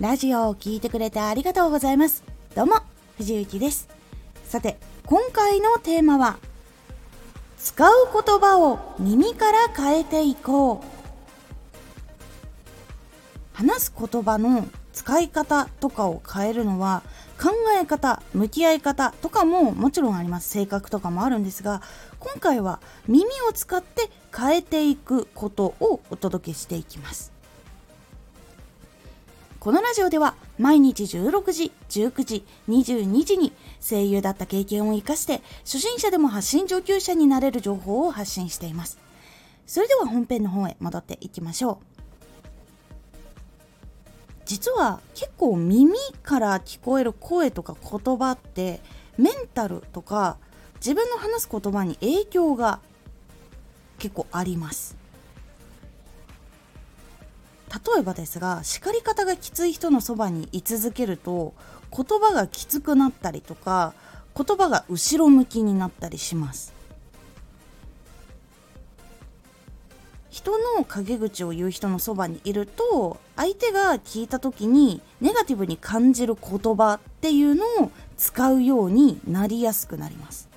ラジオを聴いてくれてありがとうございます。どうも、藤幸です。さて、今回のテーマは、使う言葉を耳から変えていこう。話す言葉の使い方とかを変えるのは考え方向き合い方とかももちろんあります性格とかもあるんですが今回は耳を使って変えていくことをお届けしていきますこのラジオでは毎日16時、19時、22時に声優だった経験を活かして初心者でも発信上級者になれる情報を発信しています。それでは本編の方へ戻っていきましょう。実は結構耳から聞こえる声とか言葉ってメンタルとか自分の話す言葉に影響が結構あります。例えばですが叱り方がきつい人のそばに居続けると言葉がきつくなったりとか言葉が後ろ向きになったりします。人の陰口を言う人のそばにいると相手が聞いた時にネガティブに感じる言葉っていうのを使うようになりやすくなります。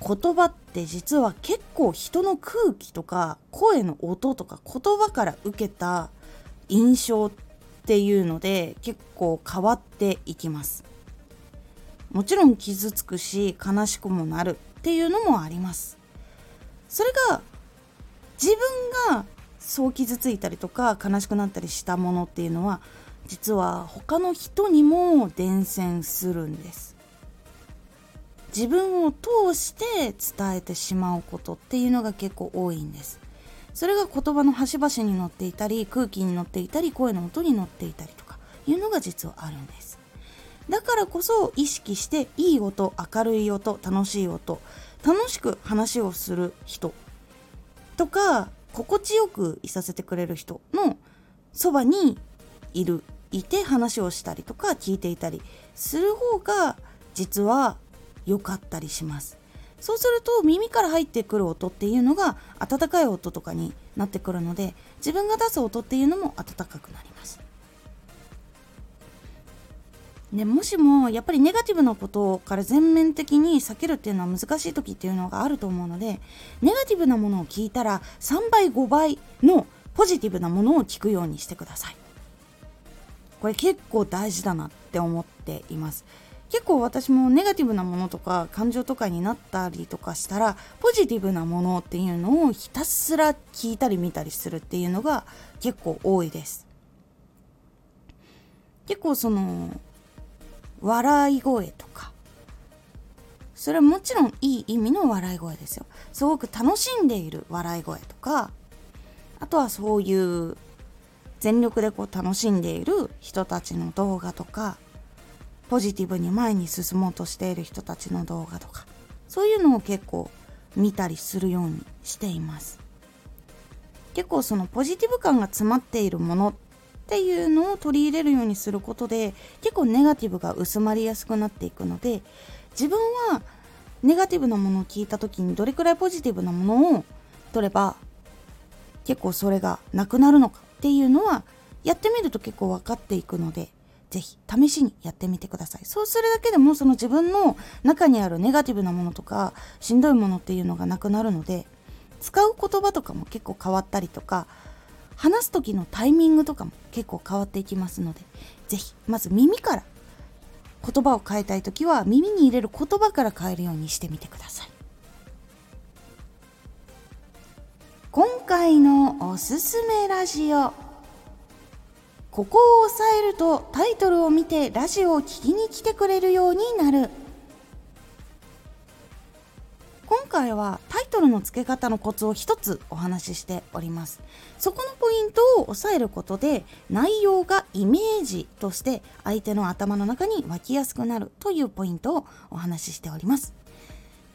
言葉って実は結構人の空気とか声の音とか言葉から受けた印象っていうので結構変わっていきます。もちろん傷つくし悲しくもなるっていうのもあります。それが自分がそう傷ついたりとか悲しくなったりしたものっていうのは実は他の人にも伝染するんです。自分を通して伝えてしまうことっていうのが結構多いんです。それが言葉の端々に乗っていたり空気に乗っていたり声の音に乗っていたりとかいうのが実はあるんです。だからこそ意識していい音明るい音楽しい音楽しく話をする人とか心地よくいさせてくれる人のそばにいるいて話をしたりとか聞いていたりする方が実は良かったりします。そうすると耳から入ってくる音っていうのが温かい音とかになってくるので自分が出す音っていうのも温かくなります。でもしもやっぱりネガティブなことから全面的に避けるっていうのは難しい時っていうのがあると思うのでネガティブなものを聞いたら3倍5倍のポジティブなものを聞くようにしてください。これ結構大事だなって思っています。結構私もネガティブなものとか感情とかになったりとかしたらポジティブなものっていうのをひたすら聞いたり見たりするっていうのが結構多いです。結構その笑い声とか。それはもちろんいい意味の笑い声ですよ。すごく楽しんでいる笑い声とか。あとはそういう全力でこう楽しんでいる人たちの動画とか。ポジティブに前に進もうとしている人たちの動画とかそういうのを結構見たりするようにしています。結構そのポジティブ感が詰まっているものっていうのを取り入れるようにすることで結構ネガティブが薄まりやすくなっていくので自分はネガティブなものを聞いた時にどれくらいポジティブなものを取れば結構それがなくなるのかっていうのはやってみると結構分かっていくのでぜひ試しにやってみてください。そうするだけでもその自分の中にあるネガティブなものとかしんどいものっていうのがなくなるので使う言葉とかも結構変わったりとか話す時のタイミングとかも結構変わっていきますのでぜひまず耳から言葉を変えたい時は耳に入れる言葉から変えるようにしてみてください。今回のおすすめラジオここを押さえるとタイトルを見てラジオを聴きに来てくれるようになる。今回はタイトルの付け方のコツを一つお話ししております。そこのポイントを押さえることで内容がイメージとして相手の頭の中に湧きやすくなるというポイントをお話ししております。